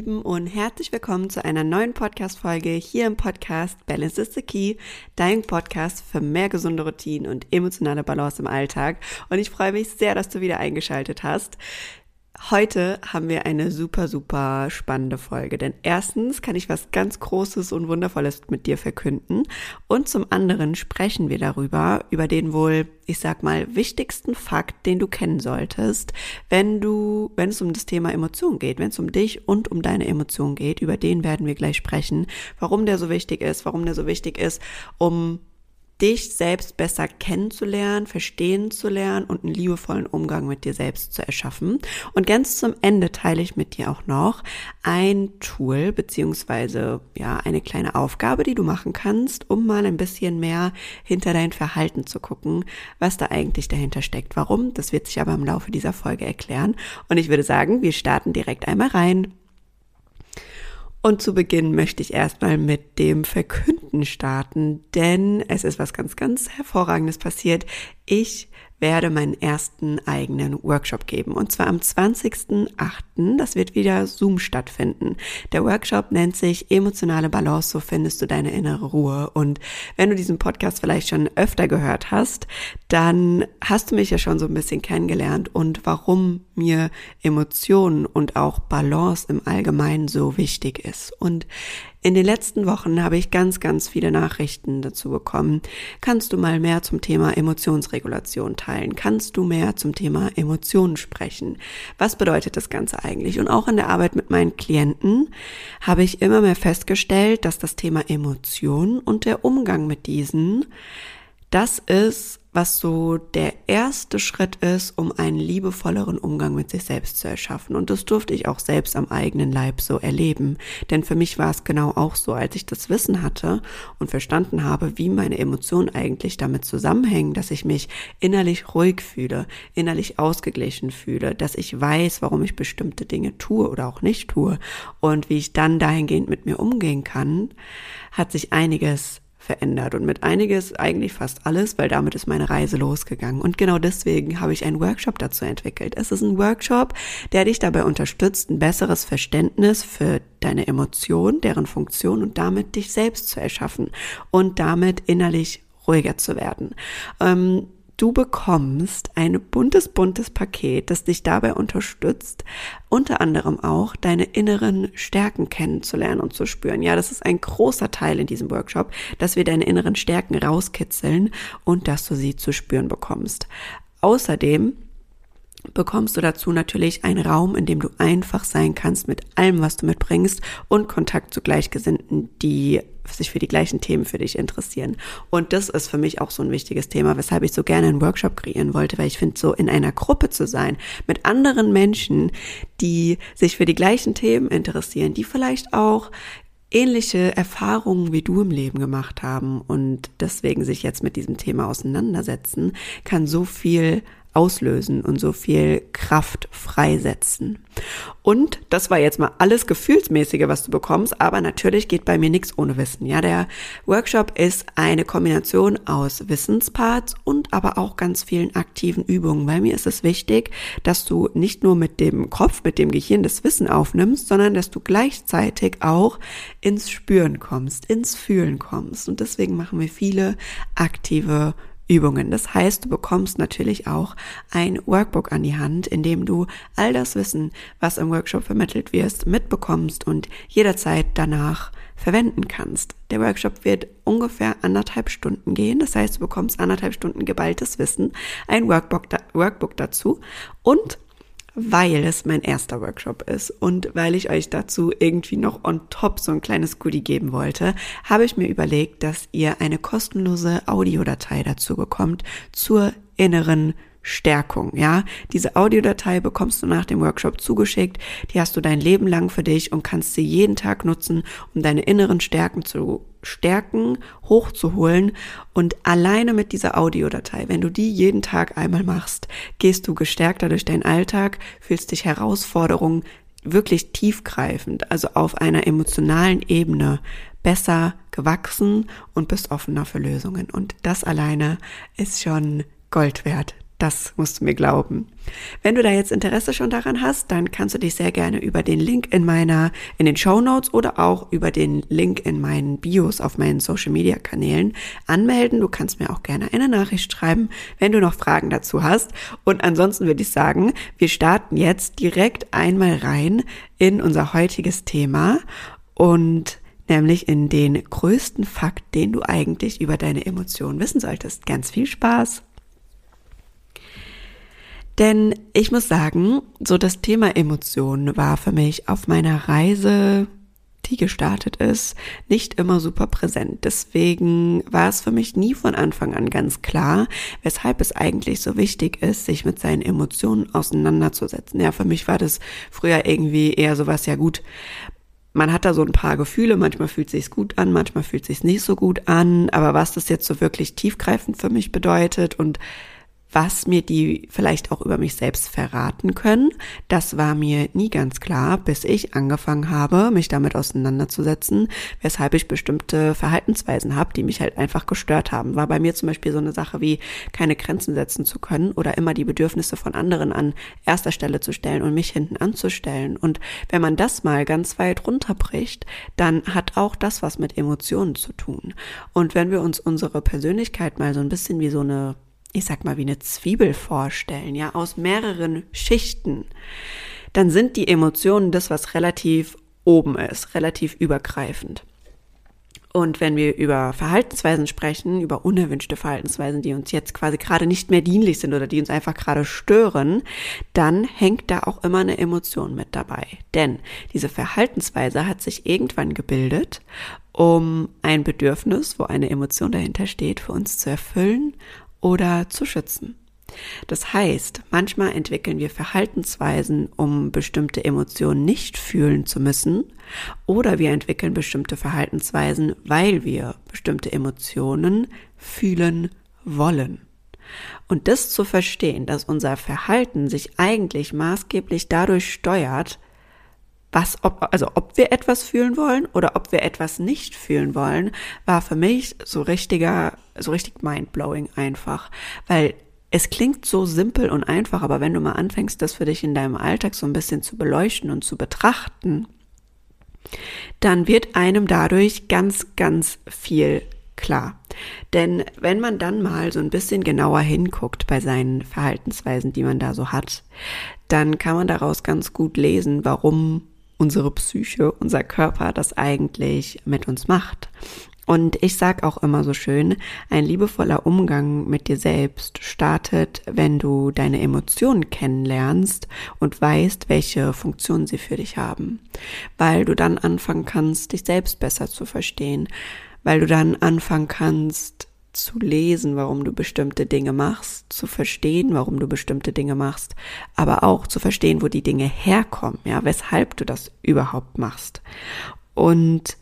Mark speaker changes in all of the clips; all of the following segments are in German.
Speaker 1: Lieben und herzlich willkommen zu einer neuen Podcast-Folge hier im Podcast Balance is the Key, dein Podcast für mehr gesunde Routinen und emotionale Balance im Alltag. Und ich freue mich sehr, dass du wieder eingeschaltet hast. Heute haben wir eine super, super spannende Folge, denn erstens kann ich was ganz Großes und Wundervolles mit dir verkünden und zum anderen sprechen wir darüber, über den wohl, ich sag mal, wichtigsten Fakt, den du kennen solltest, wenn du, wenn es um das Thema Emotionen geht, wenn es um dich und um deine Emotionen geht, über den werden wir gleich sprechen, warum der so wichtig ist, warum der so wichtig ist, um dich selbst besser kennenzulernen, verstehen zu lernen und einen liebevollen Umgang mit dir selbst zu erschaffen. Und ganz zum Ende teile ich mit dir auch noch ein Tool beziehungsweise ja eine kleine Aufgabe, die du machen kannst, um mal ein bisschen mehr hinter dein Verhalten zu gucken, was da eigentlich dahinter steckt. Warum? Das wird sich aber im Laufe dieser Folge erklären. Und ich würde sagen, wir starten direkt einmal rein. Und zu Beginn möchte ich erstmal mit dem Verkünden starten, denn es ist was ganz, ganz Hervorragendes passiert. Ich werde meinen ersten eigenen Workshop geben. Und zwar am 20.08. Das wird wieder Zoom stattfinden. Der Workshop nennt sich Emotionale Balance, so findest du deine innere Ruhe. Und wenn du diesen Podcast vielleicht schon öfter gehört hast, dann hast du mich ja schon so ein bisschen kennengelernt und warum mir Emotionen und auch Balance im Allgemeinen so wichtig ist. Und in den letzten Wochen habe ich ganz, ganz viele Nachrichten dazu bekommen. Kannst du mal mehr zum Thema Emotionsregulation teilen? Kannst du mehr zum Thema Emotionen sprechen? Was bedeutet das Ganze eigentlich? Und auch in der Arbeit mit meinen Klienten habe ich immer mehr festgestellt, dass das Thema Emotionen und der Umgang mit diesen das ist, was so der erste Schritt ist, um einen liebevolleren Umgang mit sich selbst zu erschaffen. Und das durfte ich auch selbst am eigenen Leib so erleben. Denn für mich war es genau auch so, als ich das Wissen hatte und verstanden habe, wie meine Emotionen eigentlich damit zusammenhängen, dass ich mich innerlich ruhig fühle, innerlich ausgeglichen fühle, dass ich weiß, warum ich bestimmte Dinge tue oder auch nicht tue und wie ich dann dahingehend mit mir umgehen kann, hat sich einiges verändert und mit einiges eigentlich fast alles, weil damit ist meine Reise losgegangen. Und genau deswegen habe ich einen Workshop dazu entwickelt. Es ist ein Workshop, der dich dabei unterstützt, ein besseres Verständnis für deine Emotionen, deren Funktion und damit dich selbst zu erschaffen und damit innerlich ruhiger zu werden. Ähm, Du bekommst ein buntes, buntes Paket, das dich dabei unterstützt, unter anderem auch deine inneren Stärken kennenzulernen und zu spüren. Ja, das ist ein großer Teil in diesem Workshop, dass wir deine inneren Stärken rauskitzeln und dass du sie zu spüren bekommst. Außerdem bekommst du dazu natürlich einen Raum, in dem du einfach sein kannst mit allem, was du mitbringst und Kontakt zu Gleichgesinnten, die sich für die gleichen Themen für dich interessieren. Und das ist für mich auch so ein wichtiges Thema, weshalb ich so gerne einen Workshop kreieren wollte, weil ich finde, so in einer Gruppe zu sein, mit anderen Menschen, die sich für die gleichen Themen interessieren, die vielleicht auch ähnliche Erfahrungen wie du im Leben gemacht haben und deswegen sich jetzt mit diesem Thema auseinandersetzen, kann so viel auslösen und so viel Kraft freisetzen. Und das war jetzt mal alles Gefühlsmäßige, was du bekommst, aber natürlich geht bei mir nichts ohne Wissen. Ja, der Workshop ist eine Kombination aus Wissensparts und aber auch ganz vielen aktiven Übungen. Weil mir ist es wichtig, dass du nicht nur mit dem Kopf, mit dem Gehirn das Wissen aufnimmst, sondern dass du gleichzeitig auch ins Spüren kommst, ins Fühlen kommst. Und deswegen machen wir viele aktive Übungen. Das heißt, du bekommst natürlich auch ein Workbook an die Hand, in dem du all das Wissen, was im Workshop vermittelt wirst, mitbekommst und jederzeit danach verwenden kannst. Der Workshop wird ungefähr anderthalb Stunden gehen. Das heißt, du bekommst anderthalb Stunden geballtes Wissen, ein Workbook, Workbook dazu und weil es mein erster Workshop ist und weil ich euch dazu irgendwie noch on top so ein kleines Goodie geben wollte, habe ich mir überlegt, dass ihr eine kostenlose Audiodatei dazu bekommt zur inneren Stärkung, ja. Diese Audiodatei bekommst du nach dem Workshop zugeschickt, die hast du dein Leben lang für dich und kannst sie jeden Tag nutzen, um deine inneren Stärken zu stärken, hochzuholen und alleine mit dieser Audiodatei, wenn du die jeden Tag einmal machst, gehst du gestärkter durch deinen Alltag, fühlst dich Herausforderungen wirklich tiefgreifend, also auf einer emotionalen Ebene besser gewachsen und bist offener für Lösungen. Und das alleine ist schon Gold wert Das musst du mir glauben. Wenn du da jetzt Interesse schon daran hast, dann kannst du dich sehr gerne über den Link in meiner, in den Show Notes oder auch über den Link in meinen Bios auf meinen Social Media Kanälen anmelden. Du kannst mir auch gerne eine Nachricht schreiben, wenn du noch Fragen dazu hast. Und ansonsten würde ich sagen, wir starten jetzt direkt einmal rein in unser heutiges Thema und nämlich in den größten Fakt, den du eigentlich über deine Emotionen wissen solltest. Ganz viel Spaß! Denn ich muss sagen, so das Thema Emotionen war für mich auf meiner Reise, die gestartet ist, nicht immer super präsent. Deswegen war es für mich nie von Anfang an ganz klar, weshalb es eigentlich so wichtig ist, sich mit seinen Emotionen auseinanderzusetzen. Ja, für mich war das früher irgendwie eher sowas, ja gut, man hat da so ein paar Gefühle, manchmal fühlt sich's gut an, manchmal fühlt sich's nicht so gut an, aber was das jetzt so wirklich tiefgreifend für mich bedeutet und was mir die vielleicht auch über mich selbst verraten können. Das war mir nie ganz klar, bis ich angefangen habe, mich damit auseinanderzusetzen, weshalb ich bestimmte Verhaltensweisen habe, die mich halt einfach gestört haben. War bei mir zum Beispiel so eine Sache wie keine Grenzen setzen zu können oder immer die Bedürfnisse von anderen an erster Stelle zu stellen und mich hinten anzustellen. Und wenn man das mal ganz weit runterbricht, dann hat auch das was mit Emotionen zu tun. Und wenn wir uns unsere Persönlichkeit mal so ein bisschen wie so eine ich sag mal, wie eine Zwiebel vorstellen, ja, aus mehreren Schichten, dann sind die Emotionen das, was relativ oben ist, relativ übergreifend. Und wenn wir über Verhaltensweisen sprechen, über unerwünschte Verhaltensweisen, die uns jetzt quasi gerade nicht mehr dienlich sind oder die uns einfach gerade stören, dann hängt da auch immer eine Emotion mit dabei. Denn diese Verhaltensweise hat sich irgendwann gebildet, um ein Bedürfnis, wo eine Emotion dahinter steht, für uns zu erfüllen oder zu schützen. Das heißt, manchmal entwickeln wir Verhaltensweisen, um bestimmte Emotionen nicht fühlen zu müssen, oder wir entwickeln bestimmte Verhaltensweisen, weil wir bestimmte Emotionen fühlen wollen. Und das zu verstehen, dass unser Verhalten sich eigentlich maßgeblich dadurch steuert, was, ob, also ob wir etwas fühlen wollen oder ob wir etwas nicht fühlen wollen, war für mich so richtiger, so richtig mindblowing einfach, weil es klingt so simpel und einfach, aber wenn du mal anfängst, das für dich in deinem Alltag so ein bisschen zu beleuchten und zu betrachten, dann wird einem dadurch ganz, ganz viel klar. Denn wenn man dann mal so ein bisschen genauer hinguckt bei seinen Verhaltensweisen, die man da so hat, dann kann man daraus ganz gut lesen, warum unsere Psyche, unser Körper das eigentlich mit uns macht. Und ich sag auch immer so schön, ein liebevoller Umgang mit dir selbst startet, wenn du deine Emotionen kennenlernst und weißt, welche Funktion sie für dich haben. Weil du dann anfangen kannst, dich selbst besser zu verstehen. Weil du dann anfangen kannst, zu lesen, warum du bestimmte Dinge machst, zu verstehen, warum du bestimmte Dinge machst, aber auch zu verstehen, wo die Dinge herkommen, ja, weshalb du das überhaupt machst. Und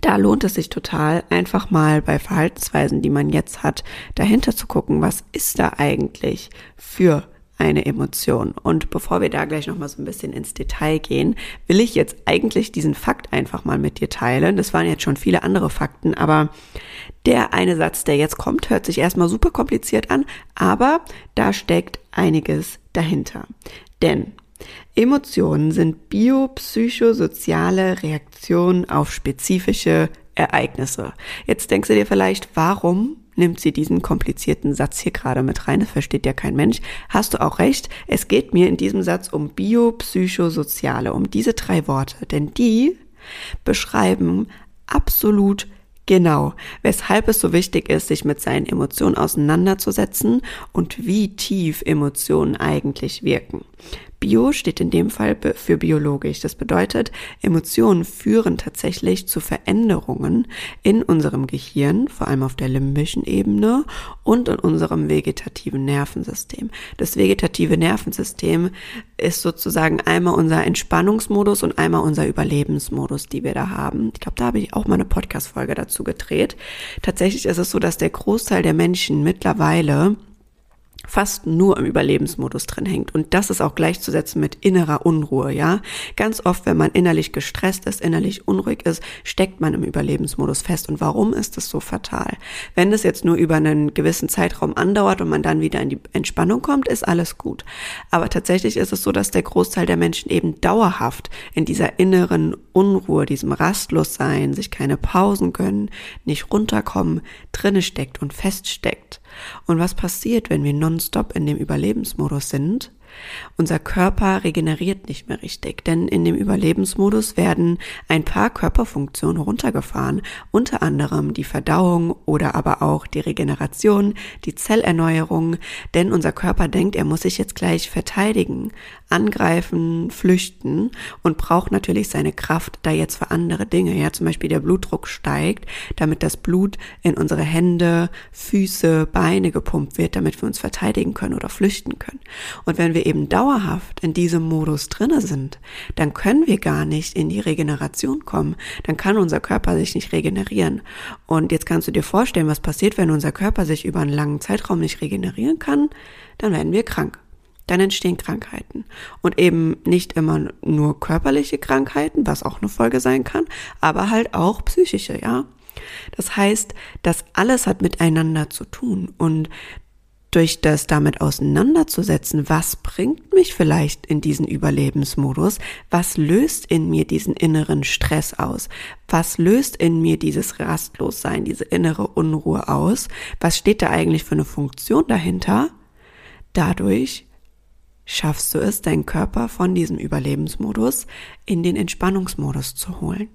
Speaker 1: da lohnt es sich total, einfach mal bei Verhaltensweisen, die man jetzt hat, dahinter zu gucken, was ist da eigentlich für eine Emotion. Und bevor wir da gleich nochmal so ein bisschen ins Detail gehen, will ich jetzt eigentlich diesen Fakt einfach mal mit dir teilen. Das waren jetzt schon viele andere Fakten, aber der eine Satz, der jetzt kommt, hört sich erstmal super kompliziert an, aber da steckt einiges dahinter. Denn Emotionen sind biopsychosoziale Reaktionen auf spezifische Ereignisse. Jetzt denkst du dir vielleicht, warum nimmt sie diesen komplizierten Satz hier gerade mit rein? Das versteht ja kein Mensch. Hast du auch recht. Es geht mir in diesem Satz um biopsychosoziale, um diese drei Worte, denn die beschreiben absolut Genau, weshalb es so wichtig ist, sich mit seinen Emotionen auseinanderzusetzen und wie tief Emotionen eigentlich wirken. Bio steht in dem Fall für biologisch. Das bedeutet, Emotionen führen tatsächlich zu Veränderungen in unserem Gehirn, vor allem auf der limbischen Ebene und in unserem vegetativen Nervensystem. Das vegetative Nervensystem ist sozusagen einmal unser Entspannungsmodus und einmal unser Überlebensmodus, die wir da haben. Ich glaube, da habe ich auch mal eine Podcast-Folge dazu gedreht. Tatsächlich ist es so, dass der Großteil der Menschen mittlerweile fast nur im Überlebensmodus drin hängt. Und das ist auch gleichzusetzen mit innerer Unruhe, ja. Ganz oft, wenn man innerlich gestresst ist, innerlich unruhig ist, steckt man im Überlebensmodus fest. Und warum ist das so fatal? Wenn es jetzt nur über einen gewissen Zeitraum andauert und man dann wieder in die Entspannung kommt, ist alles gut. Aber tatsächlich ist es so, dass der Großteil der Menschen eben dauerhaft in dieser inneren Unruhe, diesem Rastlossein, sich keine Pausen gönnen, nicht runterkommen, drinne steckt und feststeckt. Und was passiert, wenn wir nonstop in dem Überlebensmodus sind? Unser Körper regeneriert nicht mehr richtig, denn in dem Überlebensmodus werden ein paar Körperfunktionen runtergefahren, unter anderem die Verdauung oder aber auch die Regeneration, die Zellerneuerung, denn unser Körper denkt, er muss sich jetzt gleich verteidigen, angreifen, flüchten und braucht natürlich seine Kraft da jetzt für andere Dinge. Ja, zum Beispiel der Blutdruck steigt, damit das Blut in unsere Hände, Füße, Beine gepumpt wird, damit wir uns verteidigen können oder flüchten können. Und wenn wir wir eben dauerhaft in diesem Modus drinne sind, dann können wir gar nicht in die Regeneration kommen. Dann kann unser Körper sich nicht regenerieren. Und jetzt kannst du dir vorstellen, was passiert, wenn unser Körper sich über einen langen Zeitraum nicht regenerieren kann. Dann werden wir krank. Dann entstehen Krankheiten. Und eben nicht immer nur körperliche Krankheiten, was auch eine Folge sein kann, aber halt auch psychische, ja. Das heißt, das alles hat miteinander zu tun. Und durch das damit auseinanderzusetzen, was bringt mich vielleicht in diesen Überlebensmodus, was löst in mir diesen inneren Stress aus, was löst in mir dieses Rastlossein, diese innere Unruhe aus, was steht da eigentlich für eine Funktion dahinter, dadurch schaffst du es, deinen Körper von diesem Überlebensmodus in den Entspannungsmodus zu holen.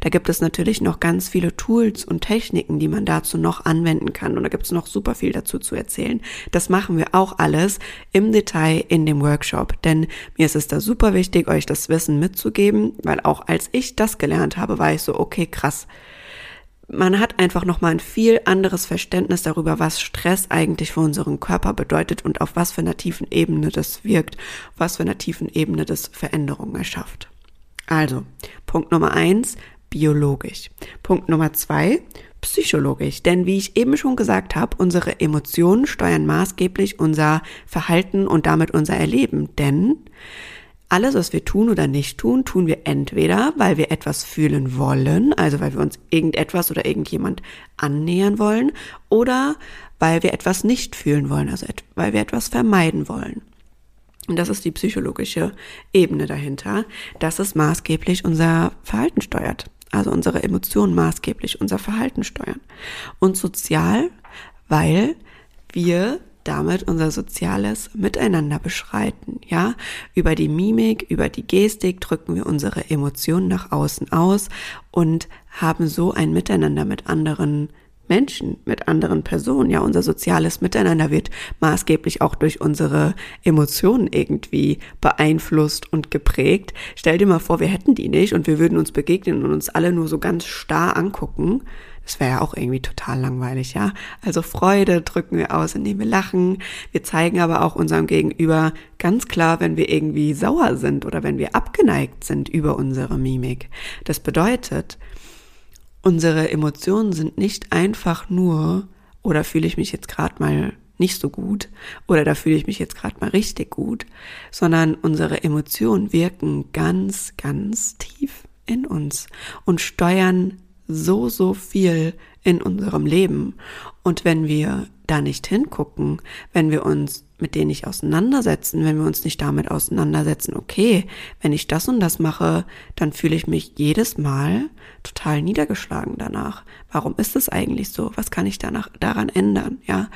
Speaker 1: Da gibt es natürlich noch ganz viele Tools und Techniken, die man dazu noch anwenden kann. Und da gibt es noch super viel dazu zu erzählen. Das machen wir auch alles im Detail in dem Workshop. Denn mir ist es da super wichtig, euch das Wissen mitzugeben, weil auch als ich das gelernt habe, war ich so, okay, krass man hat einfach nochmal ein viel anderes Verständnis darüber, was Stress eigentlich für unseren Körper bedeutet und auf was für einer tiefen Ebene das wirkt, was für einer tiefen Ebene das Veränderungen erschafft. Also, Punkt Nummer eins, biologisch. Punkt Nummer zwei, psychologisch. Denn wie ich eben schon gesagt habe, unsere Emotionen steuern maßgeblich unser Verhalten und damit unser Erleben. Denn alles, was wir tun oder nicht tun, tun wir entweder, weil wir etwas fühlen wollen, also weil wir uns irgendetwas oder irgendjemand annähern wollen, oder weil wir etwas nicht fühlen wollen, also weil wir etwas vermeiden wollen. Und das ist die psychologische Ebene dahinter, dass es maßgeblich unser Verhalten steuert, also unsere Emotionen maßgeblich unser Verhalten steuern. Und sozial, weil wir damit unser soziales Miteinander beschreiten, ja? Über die Mimik, über die Gestik drücken wir unsere Emotionen nach außen aus und haben so ein Miteinander mit anderen Menschen, mit anderen Personen. Ja, unser soziales Miteinander wird maßgeblich auch durch unsere Emotionen irgendwie beeinflusst und geprägt. Stell dir mal vor, wir hätten die nicht und wir würden uns begegnen und uns alle nur so ganz starr angucken das wäre ja auch irgendwie total langweilig, ja. Also Freude drücken wir aus, indem wir lachen. Wir zeigen aber auch unserem Gegenüber ganz klar, wenn wir irgendwie sauer sind oder wenn wir abgeneigt sind über unsere Mimik. Das bedeutet, unsere Emotionen sind nicht einfach nur, oder fühle ich mich jetzt gerade mal nicht so gut oder da fühle ich mich jetzt gerade mal richtig gut, sondern unsere Emotionen wirken ganz, ganz tief in uns und steuern so, so viel in unserem Leben. Und wenn wir da nicht hingucken, wenn wir uns mit denen nicht auseinandersetzen, wenn wir uns nicht damit auseinandersetzen, okay, wenn ich das und das mache, dann fühle ich mich jedes Mal total niedergeschlagen danach. Warum ist es eigentlich so? Was kann ich danach, daran ändern? Ja,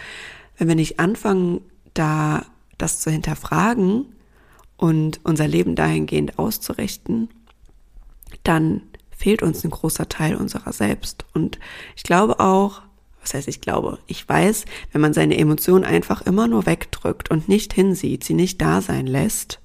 Speaker 1: wenn wir nicht anfangen, da das zu hinterfragen und unser Leben dahingehend auszurichten, dann fehlt uns ein großer Teil unserer selbst. Und ich glaube auch, was heißt ich glaube, ich weiß, wenn man seine Emotionen einfach immer nur wegdrückt und nicht hinsieht, sie nicht da sein lässt,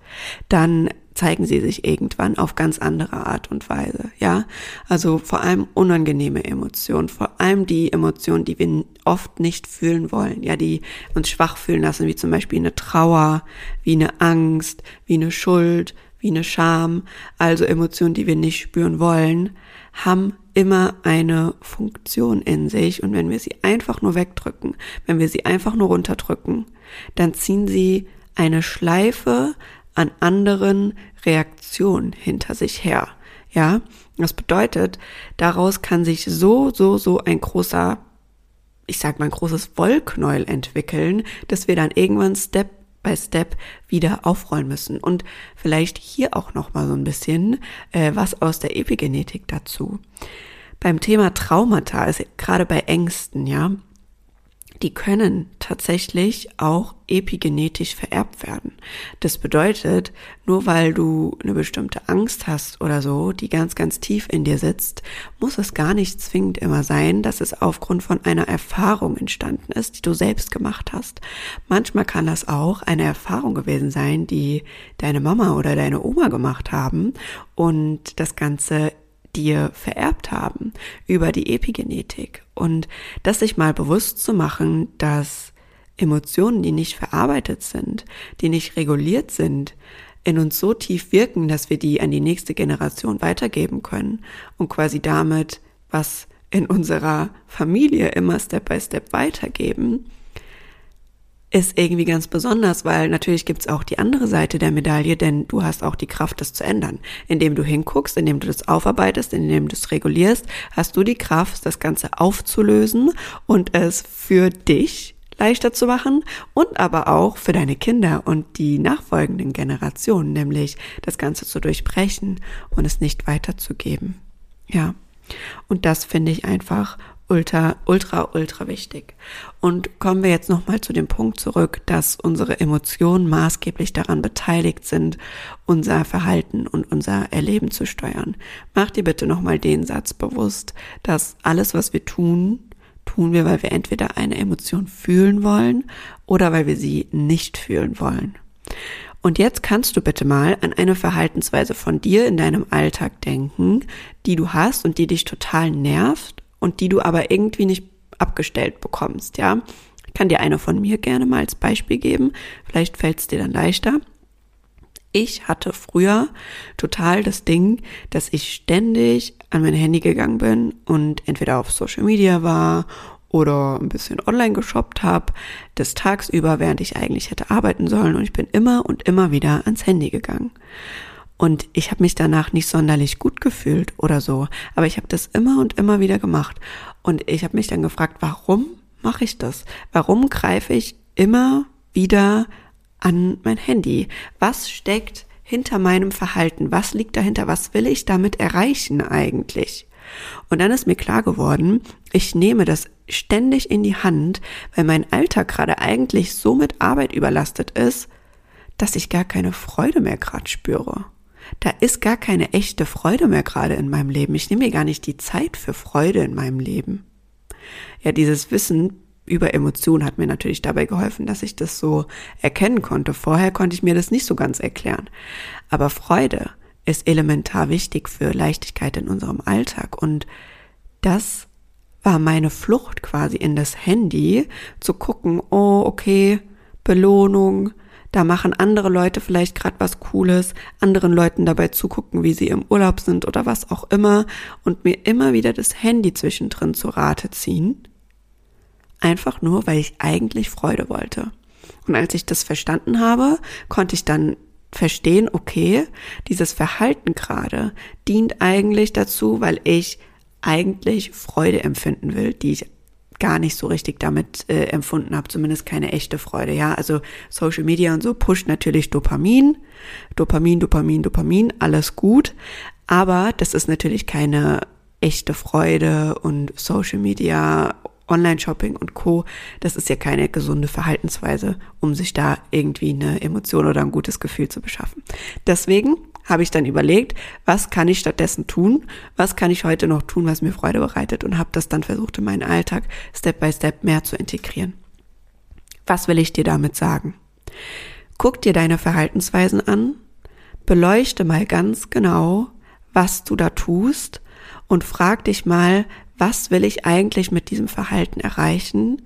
Speaker 1: dann zeigen sie sich irgendwann auf ganz andere Art und Weise, ja? Also vor allem unangenehme Emotionen, vor allem die Emotionen, die wir oft nicht fühlen wollen, ja, die uns schwach fühlen lassen, wie zum Beispiel eine Trauer, wie eine Angst, wie eine Schuld, wie eine Scham, also Emotionen, die wir nicht spüren wollen, haben immer eine Funktion in sich und wenn wir sie einfach nur wegdrücken, wenn wir sie einfach nur runterdrücken, dann ziehen sie eine Schleife an anderen Reaktionen hinter sich her. Ja, das bedeutet, daraus kann sich so, so, so ein großer, ich sag mal, ein großes Wollknäuel entwickeln, dass wir dann irgendwann Step by Step wieder aufrollen müssen. Und vielleicht hier auch noch mal so ein bisschen äh, was aus der Epigenetik dazu. Beim Thema Traumata, also gerade bei Ängsten, ja, die können tatsächlich auch epigenetisch vererbt werden. Das bedeutet, nur weil du eine bestimmte Angst hast oder so, die ganz, ganz tief in dir sitzt, muss es gar nicht zwingend immer sein, dass es aufgrund von einer Erfahrung entstanden ist, die du selbst gemacht hast. Manchmal kann das auch eine Erfahrung gewesen sein, die deine Mama oder deine Oma gemacht haben und das Ganze dir vererbt haben über die Epigenetik. Und das sich mal bewusst zu machen, dass Emotionen, die nicht verarbeitet sind, die nicht reguliert sind, in uns so tief wirken, dass wir die an die nächste Generation weitergeben können und quasi damit was in unserer Familie immer Step by Step weitergeben, ist irgendwie ganz besonders, weil natürlich gibt's auch die andere Seite der Medaille, denn du hast auch die Kraft, das zu ändern. Indem du hinguckst, indem du das aufarbeitest, indem du es regulierst, hast du die Kraft, das Ganze aufzulösen und es für dich leichter zu machen und aber auch für deine Kinder und die nachfolgenden Generationen, nämlich das Ganze zu durchbrechen und es nicht weiterzugeben. Ja. Und das finde ich einfach ultra, ultra, ultra wichtig. Und kommen wir jetzt nochmal zu dem Punkt zurück, dass unsere Emotionen maßgeblich daran beteiligt sind, unser Verhalten und unser Erleben zu steuern. Mach dir bitte nochmal den Satz bewusst, dass alles, was wir tun, tun wir, weil wir entweder eine Emotion fühlen wollen oder weil wir sie nicht fühlen wollen. Und jetzt kannst du bitte mal an eine Verhaltensweise von dir in deinem Alltag denken, die du hast und die dich total nervt und die du aber irgendwie nicht abgestellt bekommst, ja. Ich kann dir eine von mir gerne mal als Beispiel geben. Vielleicht fällt es dir dann leichter. Ich hatte früher total das Ding, dass ich ständig an mein Handy gegangen bin und entweder auf Social Media war oder ein bisschen online geshoppt habe, des tagsüber, während ich eigentlich hätte arbeiten sollen und ich bin immer und immer wieder ans Handy gegangen. Und ich habe mich danach nicht sonderlich gut gefühlt oder so. Aber ich habe das immer und immer wieder gemacht. Und ich habe mich dann gefragt, warum mache ich das? Warum greife ich immer wieder an mein Handy? Was steckt hinter meinem Verhalten? Was liegt dahinter? Was will ich damit erreichen eigentlich? Und dann ist mir klar geworden, ich nehme das ständig in die Hand, weil mein Alltag gerade eigentlich so mit Arbeit überlastet ist, dass ich gar keine Freude mehr gerade spüre da ist gar keine echte Freude mehr gerade in meinem Leben. Ich nehme mir gar nicht die Zeit für Freude in meinem Leben. Ja, dieses Wissen über Emotionen hat mir natürlich dabei geholfen, dass ich das so erkennen konnte. Vorher konnte ich mir das nicht so ganz erklären. Aber Freude ist elementar wichtig für Leichtigkeit in unserem Alltag. Und das war meine Flucht quasi in das Handy, zu gucken, oh, okay, Belohnung, da machen andere Leute vielleicht gerade was Cooles, anderen Leuten dabei zugucken, wie sie im Urlaub sind oder was auch immer und mir immer wieder das Handy zwischendrin zu Rate ziehen. Einfach nur, weil ich eigentlich Freude wollte. Und als ich das verstanden habe, konnte ich dann verstehen, okay, dieses Verhalten gerade dient eigentlich dazu, weil ich eigentlich Freude empfinden will, die ich gar nicht so richtig damit äh, empfunden habe, zumindest keine echte Freude. Ja, also Social Media und so pusht natürlich Dopamin, Dopamin, Dopamin, Dopamin, alles gut, aber das ist natürlich keine echte Freude und Social Media, Online-Shopping und Co. Das ist ja keine gesunde Verhaltensweise, um sich da irgendwie eine Emotion oder ein gutes Gefühl zu beschaffen. Deswegen habe ich dann überlegt, was kann ich stattdessen tun? Was kann ich heute noch tun, was mir Freude bereitet? Und habe das dann versucht, in meinen Alltag Step by Step mehr zu integrieren. Was will ich dir damit sagen? Guck dir deine Verhaltensweisen an, beleuchte mal ganz genau, was du da tust und frag dich mal, was will ich eigentlich mit diesem Verhalten erreichen?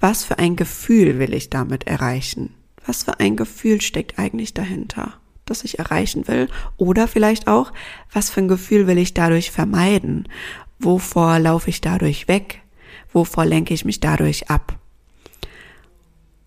Speaker 1: Was für ein Gefühl will ich damit erreichen? Was für ein Gefühl steckt eigentlich dahinter? Das ich erreichen will? Oder vielleicht auch, was für ein Gefühl will ich dadurch vermeiden? Wovor laufe ich dadurch weg? Wovor lenke ich mich dadurch ab?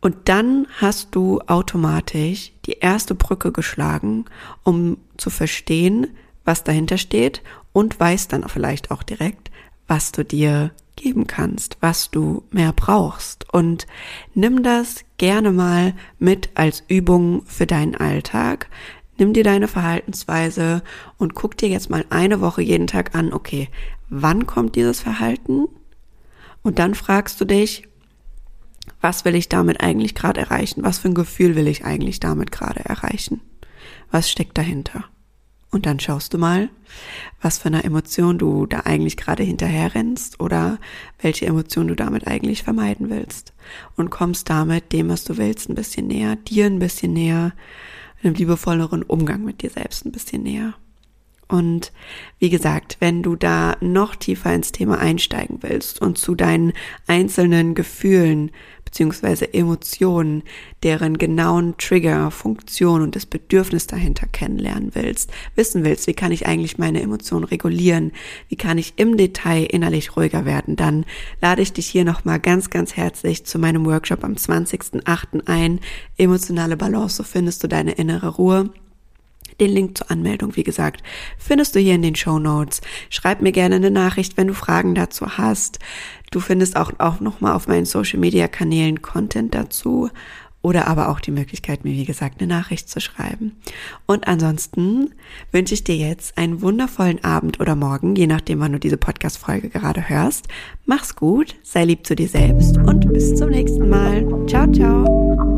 Speaker 1: Und dann hast du automatisch die erste Brücke geschlagen, um zu verstehen, was dahinter steht und weißt dann vielleicht auch direkt, was du dir geben kannst, was du mehr brauchst. Und nimm das gerne mal mit als Übung für deinen Alltag. Nimm dir deine Verhaltensweise und guck dir jetzt mal eine Woche jeden Tag an, okay, wann kommt dieses Verhalten? Und dann fragst du dich, was will ich damit eigentlich gerade erreichen? Was für ein Gefühl will ich eigentlich damit gerade erreichen? Was steckt dahinter? Und dann schaust du mal, was für eine Emotion du da eigentlich gerade hinterher rennst oder welche Emotion du damit eigentlich vermeiden willst. Und kommst damit dem, was du willst, ein bisschen näher, dir ein bisschen näher, einem liebevolleren Umgang mit dir selbst ein bisschen näher. Und wie gesagt, wenn du da noch tiefer ins Thema einsteigen willst und zu deinen einzelnen Gefühlen beziehungsweise Emotionen, deren genauen Trigger, Funktion und das Bedürfnis dahinter kennenlernen willst, wissen willst, wie kann ich eigentlich meine Emotionen regulieren, wie kann ich im Detail innerlich ruhiger werden, dann lade ich dich hier nochmal ganz, ganz herzlich zu meinem Workshop am 20.08. ein. Emotionale Balance, so findest du deine innere Ruhe. Den Link zur Anmeldung, wie gesagt, findest du hier in den Show Notes. Schreib mir gerne eine Nachricht, wenn du Fragen dazu hast. Du findest auch, auch nochmal auf meinen Social Media Kanälen Content dazu oder aber auch die Möglichkeit, mir wie gesagt eine Nachricht zu schreiben. Und ansonsten wünsche ich dir jetzt einen wundervollen Abend oder Morgen, je nachdem, wann du diese Podcast-Folge gerade hörst. Mach's gut, sei lieb zu dir selbst und bis zum nächsten Mal. Ciao, ciao.